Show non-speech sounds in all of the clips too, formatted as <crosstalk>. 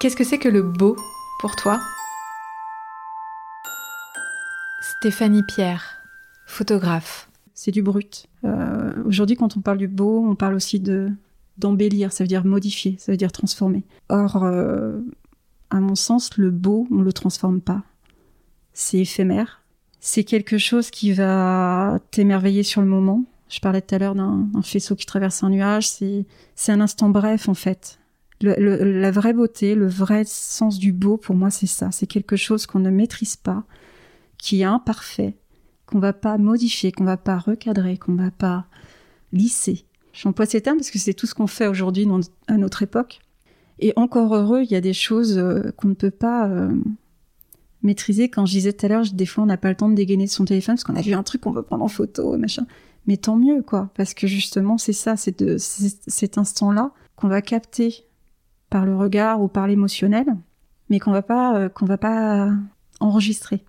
Qu'est-ce que c'est que le beau pour toi? Stéphanie Pierre, photographe. C'est du brut. Euh, aujourd'hui, quand on parle du beau, on parle aussi de d'embellir, ça veut dire modifier, ça veut dire transformer. Or, euh, à mon sens, le beau, on le transforme pas. C'est éphémère. C'est quelque chose qui va t'émerveiller sur le moment. Je parlais tout à l'heure d'un faisceau qui traverse un nuage. C'est un instant bref, en fait. La vraie beauté, le vrai sens du beau, pour moi, c'est ça. C'est quelque chose qu'on ne maîtrise pas, qui est imparfait, qu'on va pas modifier, qu'on va pas recadrer, qu'on va pas lisser. J'emploie ces termes parce que c'est tout ce qu'on fait aujourd'hui à notre époque. Et encore heureux, il y a des choses euh, qu'on ne peut pas euh, maîtriser. Quand je disais tout à l'heure, des fois, on n'a pas le temps de dégainer son téléphone parce qu'on a vu un truc qu'on veut prendre en photo, machin. Mais tant mieux, quoi. Parce que justement, c'est ça, c'est cet instant-là qu'on va capter par le regard ou par l'émotionnel, mais qu'on va pas, euh, qu'on va pas enregistrer.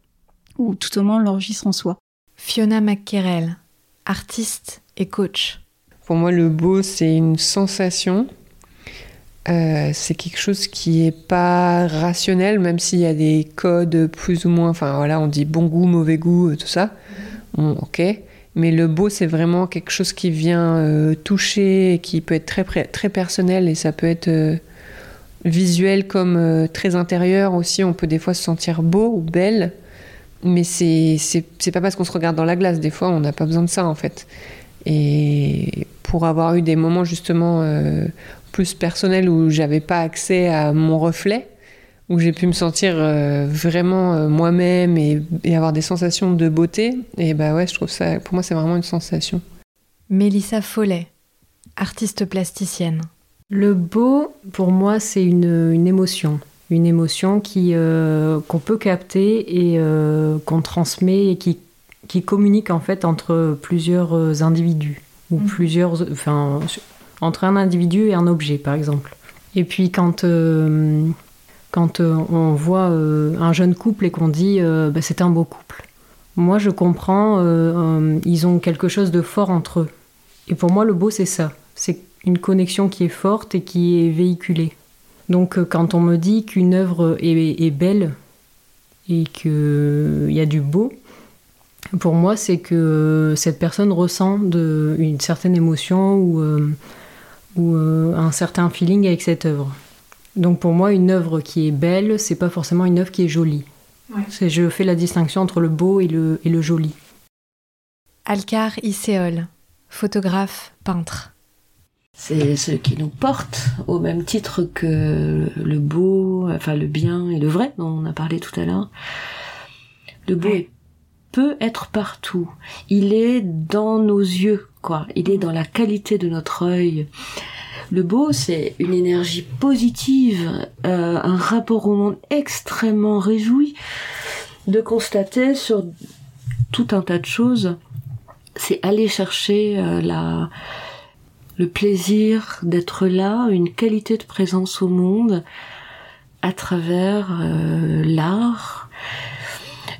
Ou tout au moins l'enregistre en soi. Fiona McKerrell, artiste et coach. Pour moi, le beau, c'est une sensation euh, c'est quelque chose qui est pas rationnel, même s'il y a des codes plus ou moins. Enfin voilà, on dit bon goût, mauvais goût, euh, tout ça. ok. Mais le beau, c'est vraiment quelque chose qui vient euh, toucher, qui peut être très, très personnel et ça peut être visuel comme très intérieur aussi. On peut des fois se sentir beau ou belle, mais c'est pas parce qu'on se regarde dans la glace. Des fois, on n'a pas besoin de ça en fait. Et pour avoir eu des moments justement plus personnel où j'avais pas accès à mon reflet, où j'ai pu me sentir euh, vraiment euh, moi-même et, avoir des sensations de beauté. Et bah ouais, je trouve ça, pour moi, c'est vraiment une sensation. Mélissa Follet, artiste plasticienne. Le beau, pour moi, c'est une, émotion. Une émotion qui, euh, qu'on peut capter et qu'on transmet et qui, qui communique en fait entre plusieurs individus ou mmh. plusieurs, enfin, entre un individu et un objet, par exemple. Et puis quand, euh, quand euh, on voit euh, un jeune couple et qu'on dit bah, c'est un beau couple, moi je comprends, ils ont quelque chose de fort entre eux. Et pour moi le beau c'est ça, c'est une connexion qui est forte et qui est véhiculée. Donc quand on me dit qu'une œuvre est, belle et qu'il y a du beau, pour moi, c'est que cette personne ressent de, une certaine émotion ou ou euh, un certain feeling avec cette œuvre. Donc pour moi, une œuvre qui est belle, c'est pas forcément une œuvre qui est jolie. Je fais la distinction entre le beau et le, et le joli. Alcar Iséol, photographe, peintre. C'est ce qui nous porte au même titre que le beau, enfin le bien et le vrai dont on a parlé tout à l'heure. Le beau peut être partout. Il est dans nos yeux quoi. Il est dans la qualité de notre œil. Le beau, c'est une énergie positive, euh, un rapport au monde extrêmement réjoui de constater sur tout un tas de choses. C'est aller chercher euh, la, le plaisir d'être là, une qualité de présence au monde à travers euh, l'art,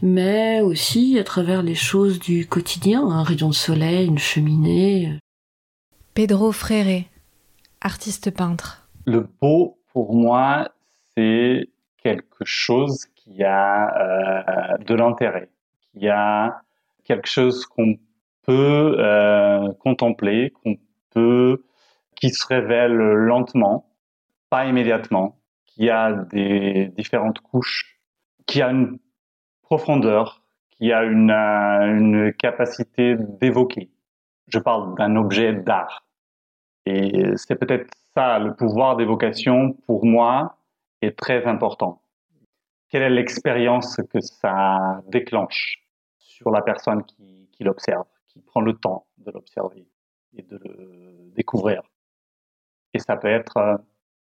mais aussi à travers les choses du quotidien, un rayon de soleil, une cheminée. Pedro Fréré, artiste peintre. Le beau, pour moi, c'est quelque chose qui a euh, de l'intérêt, qui a quelque chose qu'on peut euh, contempler, qu'on qui se révèle lentement, pas immédiatement, qui a des différentes couches, qui a une profondeur, qui a une, capacité d'évoquer. Je parle d'un objet d'art. Et c'est peut-être ça, le pouvoir d'évocation, pour moi, est très important. Quelle est l'expérience que ça déclenche sur la personne qui l'observe, qui prend le temps de l'observer? Et de le découvrir Et ça peut être euh,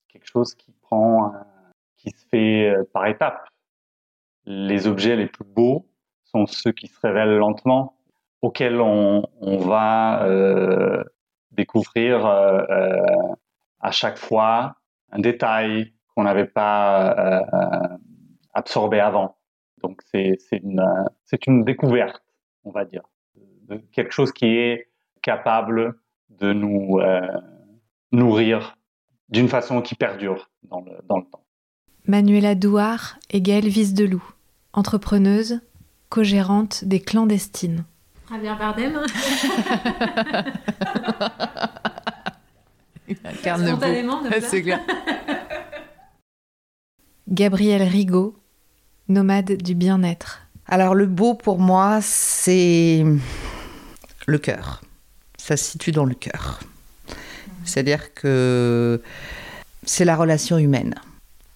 quelque chose qui prend, euh, qui se fait par étapes les objets les plus beaux sont ceux qui se révèlent lentement, auxquels on, va euh, découvrir euh, euh, à chaque fois un détail qu'on n'avait pas absorbé avant. Donc c'est une, une découverte, on va dire, de quelque chose qui est capable de nous nourrir d'une façon qui perdure dans le, dans le temps. Manuela Douard et Gaëlle Visedelou, entrepreneuse, co-gérante des clandestines. Javier Bardem. <laughs> Spontanément, <laughs> c'est clair. <laughs> Gabrielle Rigaud, nomade du bien-être. Alors le beau pour moi, c'est le cœur. Ça se situe dans le cœur. C'est-à-dire que c'est la relation humaine.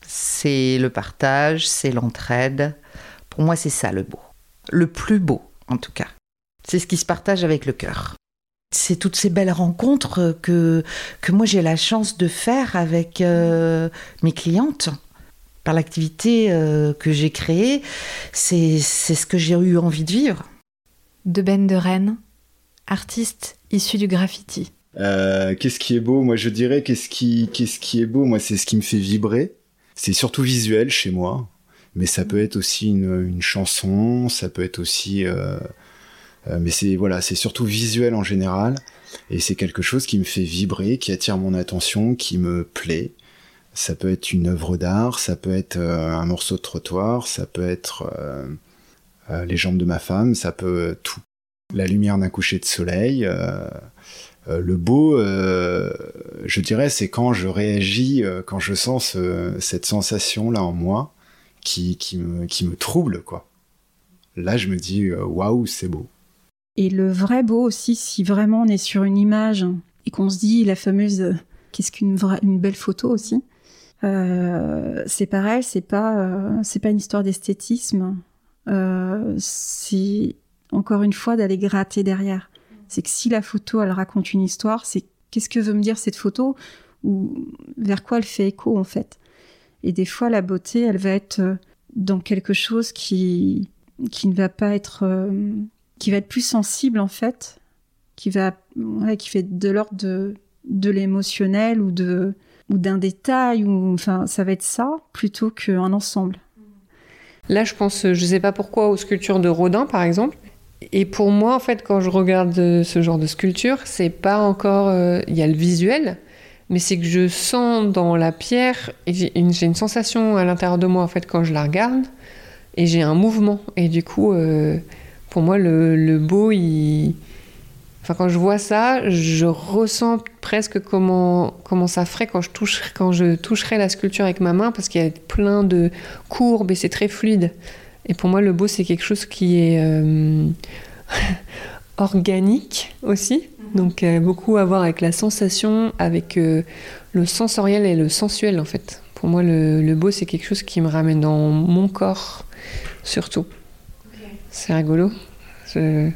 C'est le partage, c'est l'entraide. Pour moi, c'est ça le beau. Le plus beau, en tout cas. C'est ce qui se partage avec le cœur. C'est toutes ces belles rencontres que, que moi j'ai la chance de faire avec euh, mes clientes par l'activité euh, que j'ai créée. C'est ce que j'ai eu envie de vivre. De Ben de Rennes, artiste issu du graffiti. Euh, qu'est-ce qui est beau? Moi, je dirais qu'est-ce qui, est beau? Moi, c'est ce qui me fait vibrer. C'est surtout visuel chez moi, mais ça peut être aussi une, chanson, ça peut être aussi euh, mais c'est voilà, c'est surtout visuel en général, et c'est quelque chose qui me fait vibrer, qui attire mon attention, qui me plaît. Ça peut être une œuvre d'art, ça peut être euh, un morceau de trottoir, ça peut être euh, les jambes de ma femme, ça peut tout. La lumière d'un coucher de soleil. le beau, je dirais, c'est quand je réagis, quand je sens cette sensation là en moi qui, me, trouble, quoi. Là, je me dis, waouh, c'est beau. Et le vrai beau aussi, si vraiment on est sur une image et qu'on se dit la fameuse euh, qu'est-ce qu'une une belle photo aussi, euh, c'est pareil, c'est pas euh, c'est pas une histoire d'esthétisme, euh, encore une fois d'aller gratter derrière. C'est que si la photo elle raconte une histoire, c'est qu'est-ce que veut me dire cette photo ou vers quoi elle fait écho en fait. Et des fois la beauté, elle va être euh, dans quelque chose qui qui ne va pas être qui va être plus sensible en fait, qui va, qui fait de l'ordre de, de l'émotionnel ou de ou d'un détail ou enfin ça va être ça plutôt qu'un ensemble. Là, je pense, je sais pas pourquoi, aux sculptures de Rodin, par exemple. Et pour moi, en fait, quand je regarde ce genre de sculpture, c'est pas encore. Euh, il y a le visuel, mais c'est que je sens dans la pierre, j'ai une, sensation à l'intérieur de moi, en fait, quand je la regarde, et j'ai un mouvement. Et du coup, euh, pour moi, le, beau, il... enfin, quand je vois ça, je ressens presque comment, comment ça ferait quand je, quand je toucherais la sculpture avec ma main, parce qu'il y a plein de courbes et c'est très fluide. Et pour moi, le beau, c'est quelque chose qui est euh, <laughs> organique aussi. Mhm. Donc, euh, beaucoup à voir avec la sensation, avec euh, le sensoriel et le sensuel, en fait. Pour moi, le, le beau, c'est quelque chose qui me ramène dans mon corps, surtout. C'est rigolo. Je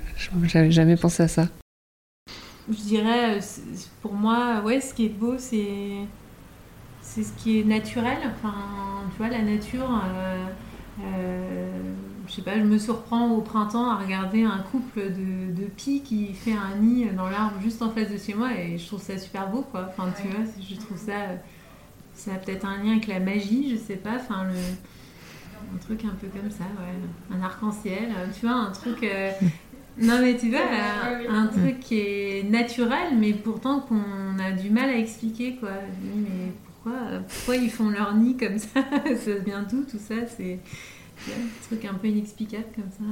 n'avais jamais pensé à ça. Je dirais, euh, pour moi, ouais, ce qui est beau, c'est c'est ce qui est naturel. Enfin, tu vois, la nature. Euh, je sais pas, je me surprends au printemps à regarder un couple de, de pies qui fait un nid dans l'arbre juste en face de chez moi et je trouve ça super beau, quoi. Enfin, tu vois, je trouve ça. Ça a peut-être un lien avec la magie, je sais pas. Enfin, le un truc un peu comme ça, ouais. Un arc-en-ciel, euh, tu vois, un truc. Euh, non, mais tu vois, <laughs> un truc qui est naturel, mais pourtant qu'on a du mal à expliquer, quoi. Mais pourquoi, pourquoi ils font leur nid comme ça <laughs> Ça vient d'où tout ça C'est un truc un peu inexplicable comme ça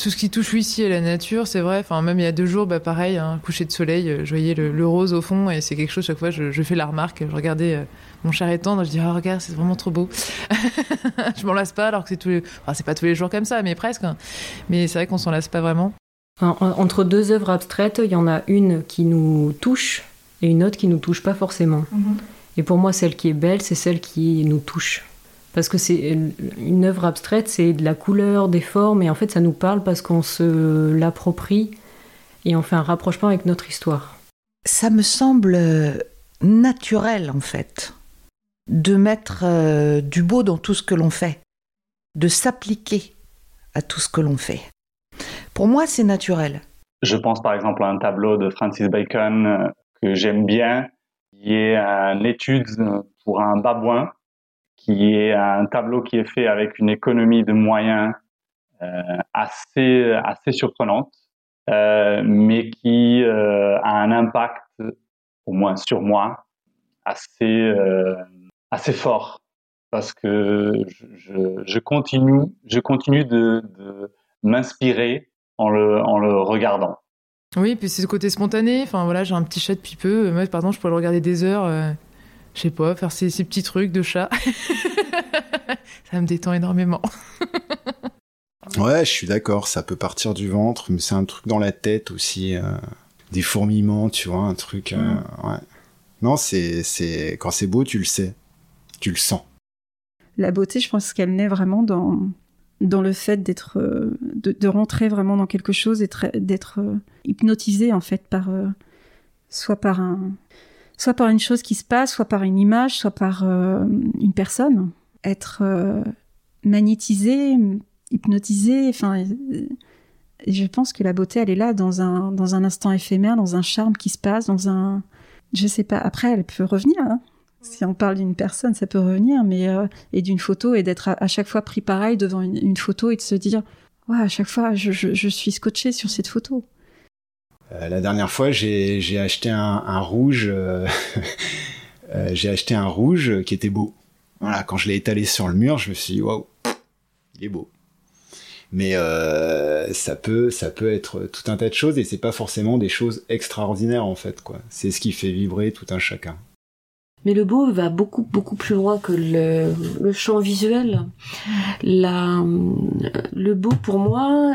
tout ce qui touche ici à la nature, c'est vrai. Enfin, même il y a deux jours, bah, pareil, un hein, coucher de soleil, euh, je voyais le, rose au fond et c'est quelque chose, chaque fois, je, je, fais la remarque. Je regardais euh, mon char étendre, je dis, oh, regarde, c'est vraiment trop beau. <laughs> je m'en lasse pas alors que c'est tous les... enfin, c'est pas tous les jours comme ça, mais presque. Hein. Mais c'est vrai qu'on s'en lasse pas vraiment. Entre deux œuvres abstraites, il y en a une qui nous touche et une autre qui nous touche pas forcément. Mm-hmm. Et pour moi, celle qui est belle, c'est celle qui nous touche. Parce que c'est une œuvre abstraite, c'est de la couleur, des formes, et en fait ça nous parle parce qu'on se l'approprie et on fait un rapprochement avec notre histoire. Ça me semble naturel en fait, de mettre euh, du beau dans tout ce que l'on fait, de s'appliquer à tout ce que l'on fait. Pour moi, c'est naturel. Je pense par exemple à un tableau de Francis Bacon euh, que j'aime bien, qui est une étude pour un babouin qui est un tableau qui est fait avec une économie de moyens euh, assez assez surprenante, euh, mais qui euh, a un impact, au moins sur moi, assez assez fort. parce que je, je continue, je continue de, de m'inspirer en le, en le regardant. Oui, puis c'est ce côté spontané. Enfin voilà, j'ai un petit chat depuis peu. Moi, pardon, je pourrais le regarder des heures. Euh, je sais pas, faire ces, ces, petits trucs de chat. <laughs> ça me détend énormément. <laughs> ouais, je suis d'accord. Ça peut partir du ventre, mais c'est un truc dans la tête aussi. Euh, des fourmillements, tu vois, un truc. Euh, mm. ouais. Non, c'est, c'est quand c'est beau, tu le sais, tu le sens. La beauté, je pense qu'elle naît vraiment dans dans le fait d'être euh, de, rentrer vraiment dans quelque chose d'être euh, hypnotisé en fait par euh, soit par un soit par une chose qui se passe soit par une image soit par une personne être magnétisé hypnotisé enfin je pense que la beauté elle est là dans un dans un instant éphémère dans un charme qui se passe dans un je sais pas après elle peut revenir hein. Si on parle d'une personne, ça peut revenir, mais euh, et d'une photo et d'être à, chaque fois pris pareil devant une, photo et de se dire, à chaque fois, je, suis scotché sur cette photo. Euh, la dernière fois, j'ai acheté un, rouge, <laughs> euh, j'ai acheté un rouge qui était beau. Voilà, quand je l'ai étalé sur le mur, je me suis dit, waouh, il est beau. Mais ça peut, être tout un tas de choses et c'est pas forcément des choses extraordinaires en fait. C'est ce qui fait vibrer tout un chacun. Mais le beau va beaucoup beaucoup plus loin que le, le champ visuel. La, le beau pour moi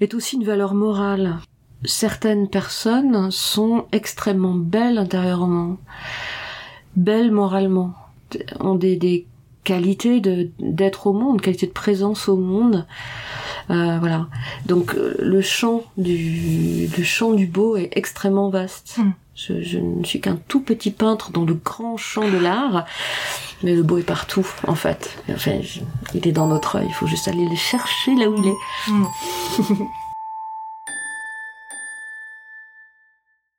est aussi une valeur morale. Certaines personnes sont extrêmement belles intérieurement, belles moralement, ont des, des qualités de d'être au monde, qualité de présence au monde. Euh, voilà. Donc le champ du le champ du beau est extrêmement vaste. Hmm. Je, ne suis qu'un tout petit peintre dans le grand champ de l'art, mais le beau est partout, en fait. Enfin, il est dans notre œil, il faut juste aller le chercher là où il est. Mm. <laughs>